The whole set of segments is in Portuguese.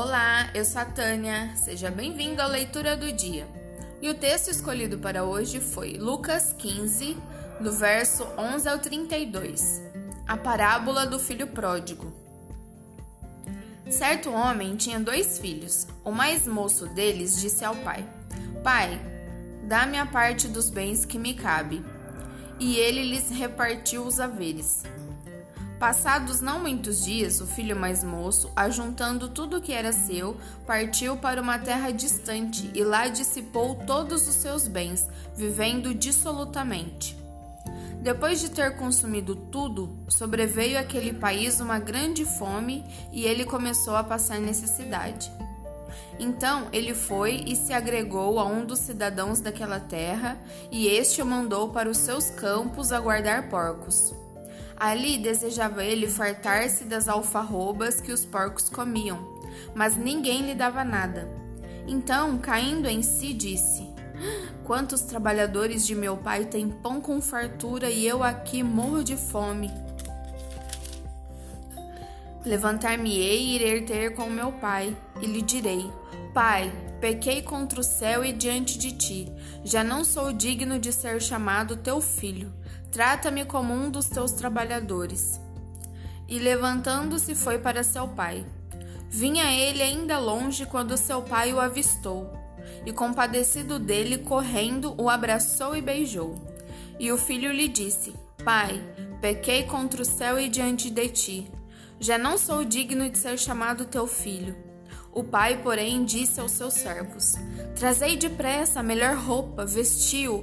Olá, eu sou a Tânia. Seja bem-vindo à leitura do dia. E o texto escolhido para hoje foi Lucas 15, do verso 11 ao 32. A parábola do filho pródigo. Certo homem tinha dois filhos. O mais moço deles disse ao pai: Pai, dá-me a parte dos bens que me cabe. E ele lhes repartiu os haveres. Passados não muitos dias, o filho mais moço, ajuntando tudo o que era seu, partiu para uma terra distante e lá dissipou todos os seus bens, vivendo dissolutamente. Depois de ter consumido tudo, sobreveio àquele país uma grande fome e ele começou a passar necessidade. Então ele foi e se agregou a um dos cidadãos daquela terra, e este o mandou para os seus campos a guardar porcos. Ali desejava ele fartar-se das alfarrobas que os porcos comiam, mas ninguém lhe dava nada. Então, caindo em si, disse: Quantos trabalhadores de meu pai têm pão com fartura e eu aqui morro de fome? Levantar-me-ei e irei ter com meu pai, e lhe direi: Pai, pequei contra o céu e diante de ti, já não sou digno de ser chamado teu filho. Trata-me como um dos teus trabalhadores. E levantando-se foi para seu pai. Vinha ele ainda longe quando seu pai o avistou, e compadecido dele, correndo, o abraçou e beijou. E o filho lhe disse: Pai, pequei contra o céu e diante de ti. Já não sou digno de ser chamado teu filho. O pai, porém, disse aos seus servos: Trazei depressa a melhor roupa, vestiu,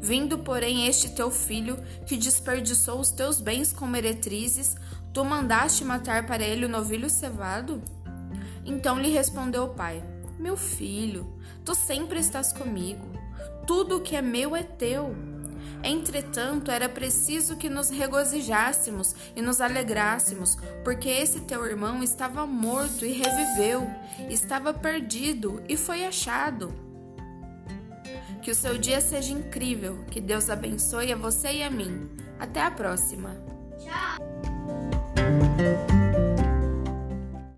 Vindo, porém, este teu filho, que desperdiçou os teus bens com meretrizes, tu mandaste matar para ele o novilho cevado? Então lhe respondeu o pai: Meu filho, tu sempre estás comigo. Tudo o que é meu é teu. Entretanto, era preciso que nos regozijássemos e nos alegrássemos, porque esse teu irmão estava morto e reviveu, estava perdido e foi achado. Que o seu dia seja incrível. Que Deus abençoe a você e a mim. Até a próxima. Tchau.